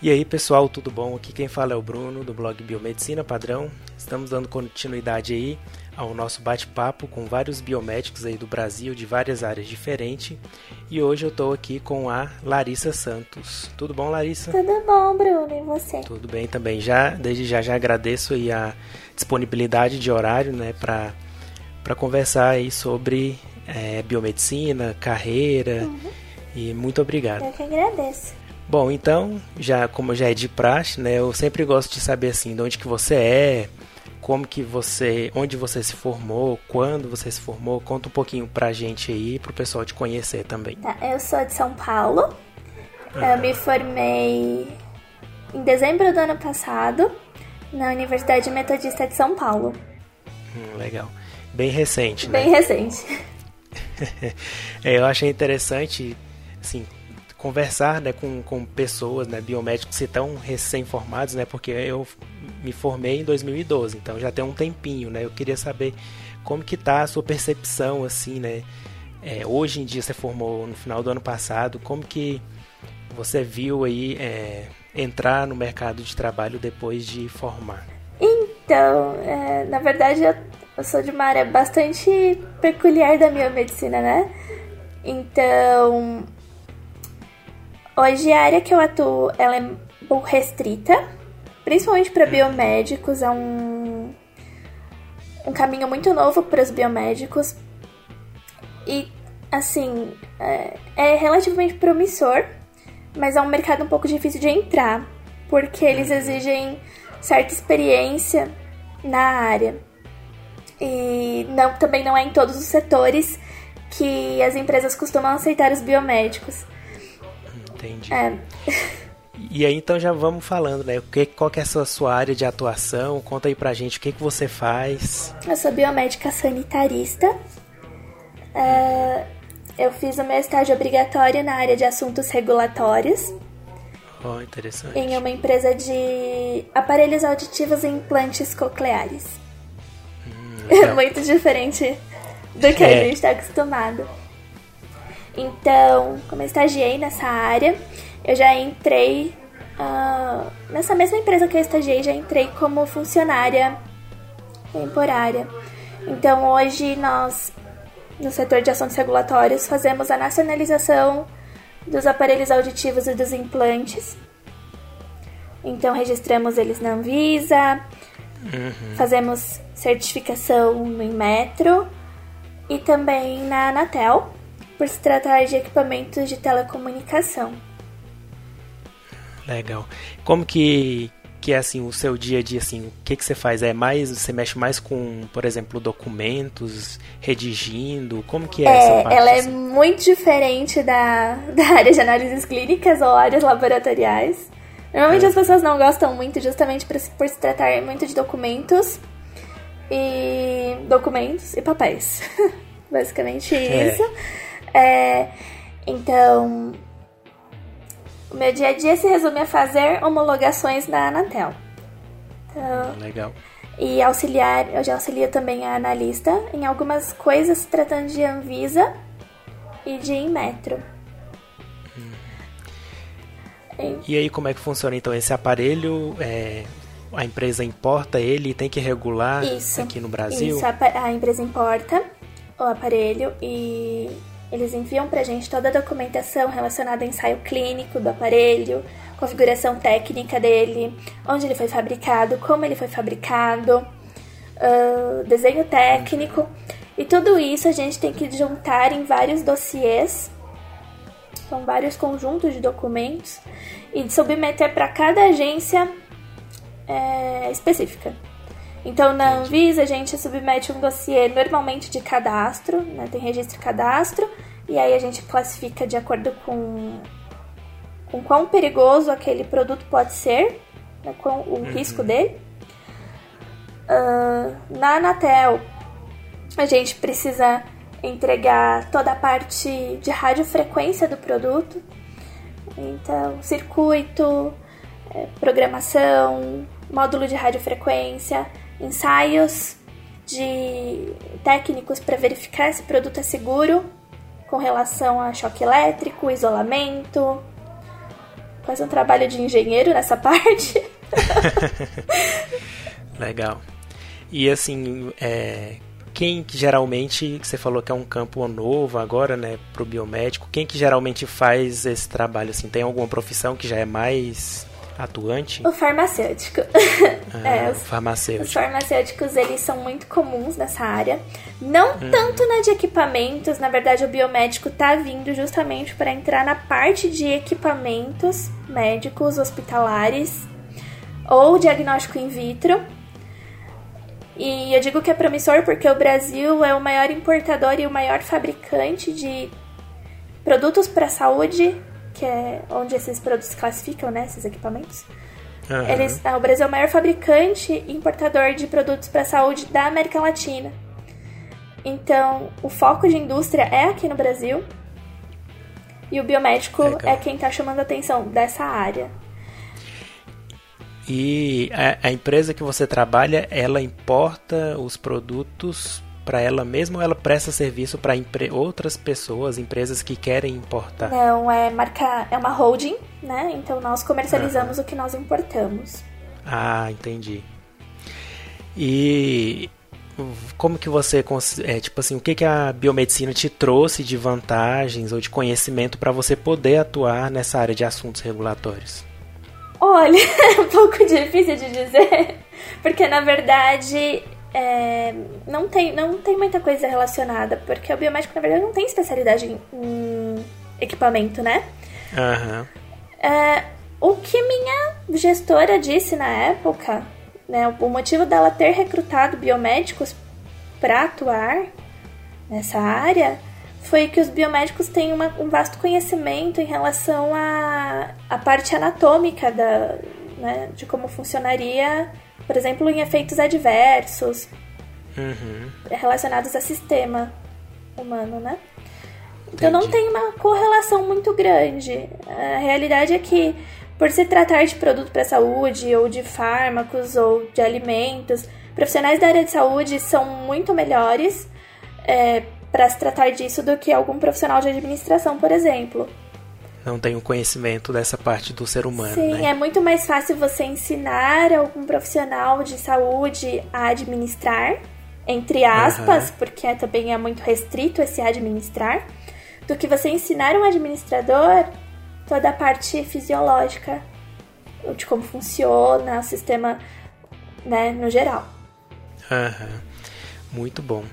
E aí pessoal, tudo bom? Aqui quem fala é o Bruno do blog Biomedicina Padrão. Estamos dando continuidade aí ao nosso bate-papo com vários biomédicos aí do Brasil de várias áreas diferentes. E hoje eu estou aqui com a Larissa Santos. Tudo bom, Larissa? Tudo bom, Bruno, e você? Tudo bem também. Já desde já já agradeço aí a disponibilidade de horário, né, para para conversar aí sobre é, biomedicina, carreira. Uhum. E muito obrigado. Eu que agradeço. Bom, então, já como já é de praxe, né, eu sempre gosto de saber assim, de onde que você é, como que você, onde você se formou, quando você se formou, conta um pouquinho pra gente aí, pro pessoal te conhecer também. Tá, eu sou de São Paulo. Eu me formei em dezembro do ano passado na Universidade Metodista de São Paulo. Hum, legal. Bem recente, né? Bem recente. é, eu achei interessante, assim, conversar né, com, com pessoas, né, biomédicos estão recém-formados, né, porque eu me formei em 2012, então já tem um tempinho, né, eu queria saber como que tá a sua percepção, assim, né, é, hoje em dia você formou no final do ano passado, como que você viu aí é, entrar no mercado de trabalho depois de formar? Então, é, na verdade eu, eu sou de uma área bastante peculiar da minha medicina, né? Então, Hoje a área que eu atuo ela é um pouco restrita, principalmente para biomédicos, é um, um caminho muito novo para os biomédicos. E assim, é, é relativamente promissor, mas é um mercado um pouco difícil de entrar, porque eles exigem certa experiência na área. E não, também não é em todos os setores que as empresas costumam aceitar os biomédicos. Entendi. É. E aí então já vamos falando, né? Que, qual que é a sua, sua área de atuação? Conta aí pra gente o que, que você faz. Eu sou biomédica sanitarista. Uh, eu fiz o meu estágio obrigatório na área de assuntos regulatórios. Oh, interessante. Em uma empresa de aparelhos auditivos e implantes cocleares. Hum, é muito diferente do que é. a gente está acostumado. Então, como eu estagiei nessa área, eu já entrei uh, nessa mesma empresa que eu estagiei, já entrei como funcionária temporária. Então, hoje nós, no setor de assuntos regulatórios, fazemos a nacionalização dos aparelhos auditivos e dos implantes. Então, registramos eles na Anvisa, uhum. fazemos certificação no Inmetro e também na Anatel por se tratar de equipamentos de telecomunicação. Legal. Como que que é assim o seu dia a dia assim, o que que você faz? É mais você mexe mais com, por exemplo, documentos, redigindo? Como que é, é essa parte? Ela é assim? é muito diferente da, da área de análises clínicas ou áreas laboratoriais. Normalmente é. as pessoas não gostam muito justamente por, por se tratar muito de documentos e documentos e papéis. Basicamente é. isso. É, então, o meu dia a dia se resume a fazer homologações da Anatel. Então, Legal. E auxiliar, eu já auxilio também a analista em algumas coisas tratando de Anvisa e de Inmetro. Hum. E aí como é que funciona então esse aparelho? É, a empresa importa ele e tem que regular isso, aqui no Brasil? Isso, a, a empresa importa o aparelho e eles enviam para a gente toda a documentação relacionada ao ensaio clínico do aparelho, configuração técnica dele, onde ele foi fabricado, como ele foi fabricado, uh, desenho técnico. E tudo isso a gente tem que juntar em vários dossiês, são vários conjuntos de documentos, e submeter para cada agência é, específica. Então, na Anvisa, a gente submete um dossiê normalmente de cadastro, né? tem registro cadastro, e aí a gente classifica de acordo com, com quão perigoso aquele produto pode ser, né? com o uhum. risco dele. Uh, na Anatel, a gente precisa entregar toda a parte de radiofrequência do produto, então, circuito, eh, programação, módulo de radiofrequência, ensaios de técnicos para verificar se o produto é seguro com relação a choque elétrico, isolamento, quase um trabalho de engenheiro nessa parte. Legal. E assim, é, quem que geralmente, você falou que é um campo novo agora, né, pro biomédico, quem que geralmente faz esse trabalho, assim, tem alguma profissão que já é mais atuante? O farmacêutico. Ah, é, os, farmacêutico. Os farmacêuticos, eles são muito comuns nessa área. Não hum. tanto na de equipamentos, na verdade o biomédico tá vindo justamente para entrar na parte de equipamentos médicos, hospitalares ou diagnóstico in vitro. E eu digo que é promissor porque o Brasil é o maior importador e o maior fabricante de produtos para a saúde, que é onde esses produtos classificam, né, esses equipamentos. Uhum. Eles, o Brasil é o maior fabricante e importador de produtos para a saúde da América Latina. Então, o foco de indústria é aqui no Brasil. E o biomédico Legal. é quem está chamando a atenção dessa área. E a, a, empresa que você trabalha, ela importa os produtos para ela mesma ou ela presta serviço para outras pessoas, empresas que querem importar? Não, é marca, é uma holding, né? Então nós comercializamos uhum. o que nós importamos. Ah, entendi. E como que você é, tipo assim o que que a biomedicina te trouxe de vantagens ou de conhecimento para você poder atuar nessa área de assuntos regulatórios Olha, é um pouco difícil de dizer, porque na verdade é, não, tem, não tem muita coisa relacionada, porque o biomédico na verdade não tem especialidade em, em equipamento, né? Uhum. É, o que minha gestora disse na época, né, o motivo dela ter recrutado biomédicos para atuar nessa área foi que os biomédicos têm uma, um vasto conhecimento em relação à, à parte anatômica da, né, de como funcionaria, por exemplo, em efeitos adversos uhum. relacionados a sistema humano, né? Então não tem uma correlação muito grande. A realidade é que, por se tratar de produto para saúde, ou de fármacos, ou de alimentos, profissionais da área de saúde são muito melhores é, para se tratar disso do que algum profissional de administração, por exemplo. Não tem o conhecimento dessa parte do ser humano. Sim, né? é muito mais fácil você ensinar algum profissional de saúde a administrar, entre aspas, uhum. porque também é muito restrito esse administrar, do que você ensinar um administrador toda a parte fisiológica de como funciona o sistema, né, no geral. Uhum. Muito bom.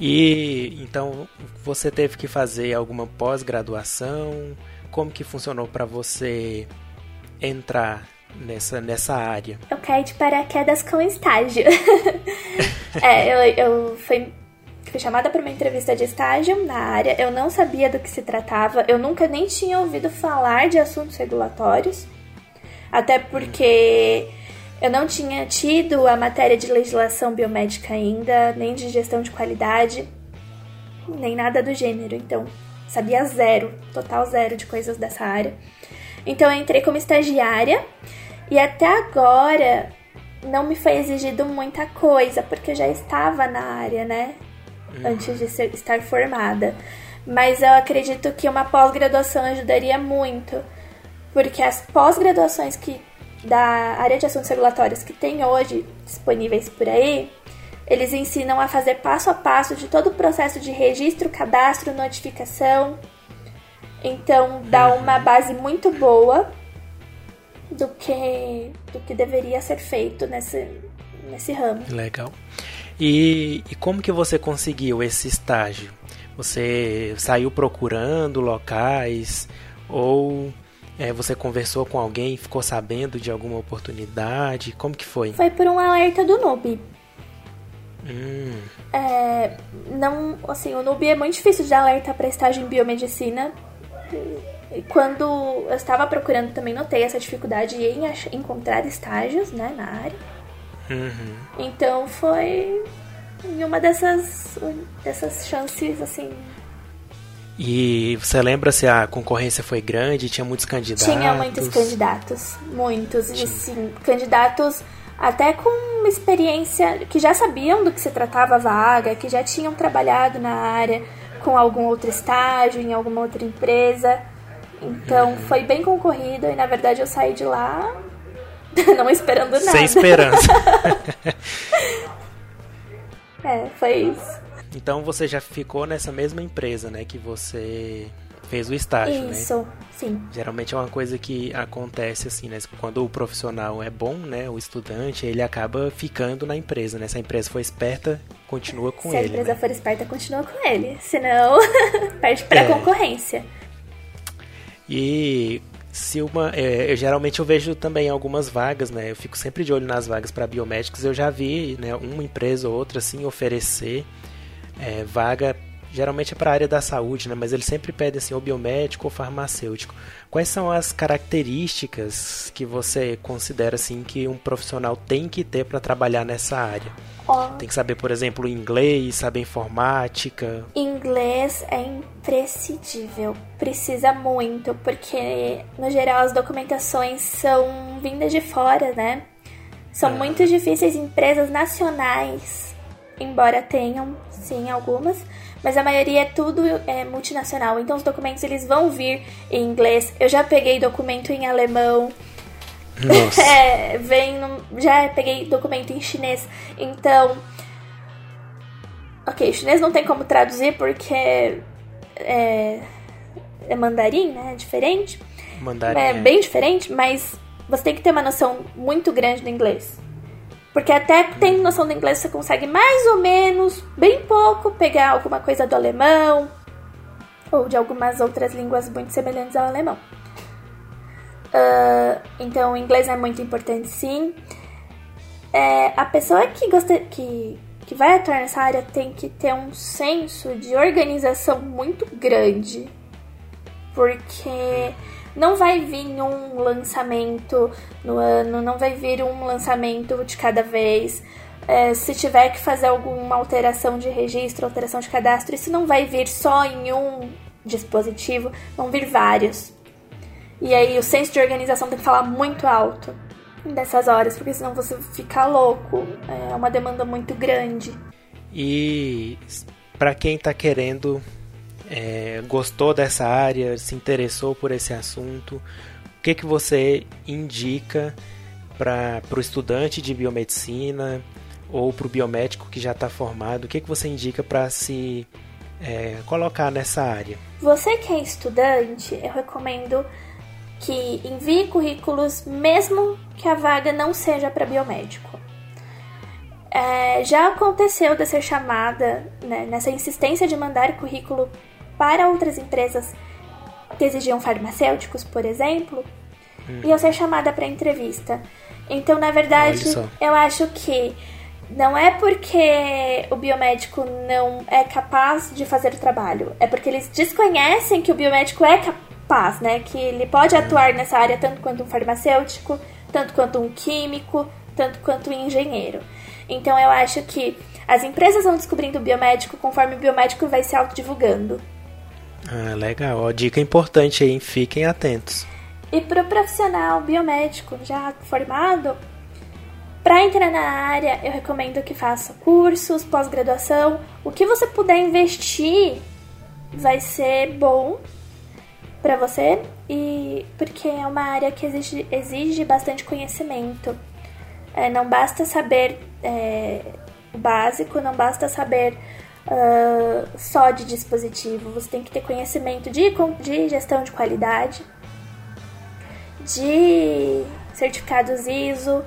E então você teve que fazer alguma pós-graduação? Como que funcionou para você entrar nessa, nessa área? Eu caí de paraquedas com estágio. é, eu, eu fui, fui chamada para uma entrevista de estágio na área. Eu não sabia do que se tratava. Eu nunca nem tinha ouvido falar de assuntos regulatórios. Até porque eu não tinha tido a matéria de legislação biomédica ainda, nem de gestão de qualidade, nem nada do gênero. Então, sabia zero, total zero de coisas dessa área. Então, eu entrei como estagiária e até agora não me foi exigido muita coisa, porque eu já estava na área, né? Uhum. Antes de ser, estar formada. Mas eu acredito que uma pós-graduação ajudaria muito, porque as pós-graduações que da área de assuntos regulatórios que tem hoje disponíveis por aí, eles ensinam a fazer passo a passo de todo o processo de registro, cadastro, notificação. Então dá uhum. uma base muito boa do que do que deveria ser feito nesse nesse ramo. Legal. E, e como que você conseguiu esse estágio? Você saiu procurando locais ou é, você conversou com alguém, ficou sabendo de alguma oportunidade? Como que foi? Foi por um alerta do Noob. Hum. É, não, assim, o Noob é muito difícil de alertar para estágio em biomedicina. E quando eu estava procurando, também notei essa dificuldade em encontrar estágios, né, na área. Uhum. Então foi em uma dessas, dessas chances, assim, e você lembra se a concorrência foi grande? Tinha muitos candidatos? Tinha muitos candidatos, muitos. Tinha. E sim, candidatos até com uma experiência que já sabiam do que se tratava a vaga, que já tinham trabalhado na área com algum outro estágio, em alguma outra empresa. Então uhum. foi bem concorrido e na verdade eu saí de lá não esperando nada. Sem esperança. é, foi isso. Então você já ficou nessa mesma empresa, né, que você fez o estágio, Isso, né? Isso, sim. Geralmente é uma coisa que acontece assim, né? Quando o profissional é bom, né? O estudante, ele acaba ficando na empresa, né? Se a empresa for esperta, continua com Se ele. Se a empresa né? for esperta, continua com ele. Senão, perde pra é. concorrência. E se uma. É, eu, geralmente eu vejo também algumas vagas, né? Eu fico sempre de olho nas vagas para biomédicos. Eu já vi né, uma empresa ou outra assim oferecer é, vaga geralmente é para a área da saúde, né? mas ele sempre pede assim, ou biomédico ou farmacêutico. Quais são as características que você considera assim que um profissional tem que ter para trabalhar nessa área? Oh. Tem que saber, por exemplo, inglês, saber informática. Inglês é imprescindível, precisa muito, porque no geral as documentações são vindas de fora, né? São ah. muito difíceis em empresas nacionais, embora tenham sim algumas, mas a maioria é tudo é, multinacional. Então os documentos eles vão vir em inglês. Eu já peguei documento em alemão. Nossa. é, vem no, já peguei documento em chinês. Então, ok, chinês não tem como traduzir porque é, é mandarim, né? É diferente. Mandarim. É, é bem diferente, mas você tem que ter uma noção muito grande do inglês. Porque até tem noção do inglês, você consegue mais ou menos, bem pouco, pegar alguma coisa do alemão ou de algumas outras línguas muito semelhantes ao alemão. Uh, então, o inglês é muito importante, sim. É, a pessoa que, gosta, que, que vai atuar nessa área tem que ter um senso de organização muito grande. Porque não vai vir um lançamento no ano, não vai vir um lançamento de cada vez. É, se tiver que fazer alguma alteração de registro, alteração de cadastro, isso não vai vir só em um dispositivo, vão vir vários. E aí o senso de organização tem que falar muito alto dessas horas, porque senão você fica louco. É uma demanda muito grande. E para quem está querendo é, gostou dessa área, se interessou por esse assunto, o que, que você indica para o estudante de biomedicina ou para o biomédico que já está formado? O que, que você indica para se é, colocar nessa área? Você que é estudante, eu recomendo que envie currículos mesmo que a vaga não seja para biomédico. É, já aconteceu de ser chamada né, nessa insistência de mandar currículo para outras empresas que exigiam farmacêuticos, por exemplo, hum. e eu ser chamada para entrevista. Então, na verdade, eu acho que não é porque o biomédico não é capaz de fazer o trabalho, é porque eles desconhecem que o biomédico é capaz, né? Que ele pode hum. atuar nessa área tanto quanto um farmacêutico, tanto quanto um químico, tanto quanto um engenheiro. Então eu acho que as empresas vão descobrindo o biomédico conforme o biomédico vai se autodivulgando. Ah, legal. Ó, dica importante aí, fiquem atentos. E para o profissional biomédico já formado, para entrar na área, eu recomendo que faça cursos, pós-graduação. O que você puder investir vai ser bom para você e porque é uma área que exige, exige bastante conhecimento. É, não basta saber é, o básico, não basta saber uh, só de dispositivo. Você tem que ter conhecimento de, de gestão de qualidade, de certificados ISO,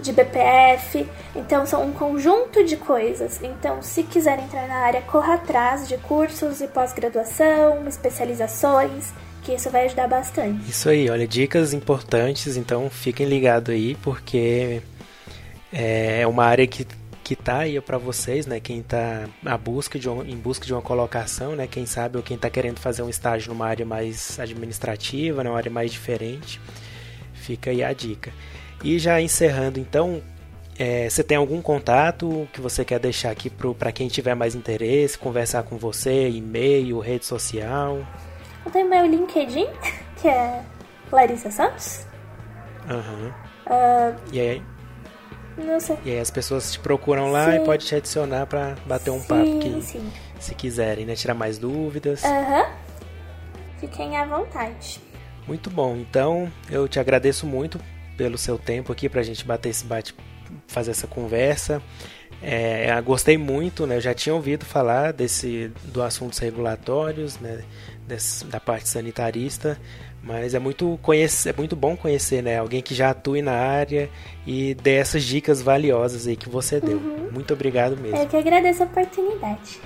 de BPF. Então, são um conjunto de coisas. Então, se quiser entrar na área, corra atrás de cursos e pós-graduação, especializações, que isso vai ajudar bastante. Isso aí, olha, dicas importantes. Então, fiquem ligados aí, porque é uma área que que está aí para vocês, né? Quem está à busca de um, em busca de uma colocação, né? Quem sabe ou quem está querendo fazer um estágio numa área mais administrativa, numa área mais diferente, fica aí a dica. E já encerrando, então, é, você tem algum contato que você quer deixar aqui para quem tiver mais interesse, conversar com você, e-mail, rede social? Eu tenho meu LinkedIn, que é Larissa Santos. Aham. Uhum. Uh, e aí? Não sei. E aí as pessoas te procuram lá sim. e pode te adicionar para bater um sim, papo que sim. se quiserem, né? Tirar mais dúvidas. Aham. Fiquem à vontade. Muito bom. Então, eu te agradeço muito pelo seu tempo aqui para a gente bater esse bate, fazer essa conversa. É, gostei muito, né? Eu já tinha ouvido falar desse do assuntos regulatórios, né? Desse, da parte sanitarista, mas é muito conhecer, é muito bom conhecer, né? Alguém que já atue na área e dê essas dicas valiosas aí que você deu. Uhum. Muito obrigado mesmo. Eu que agradeço a oportunidade.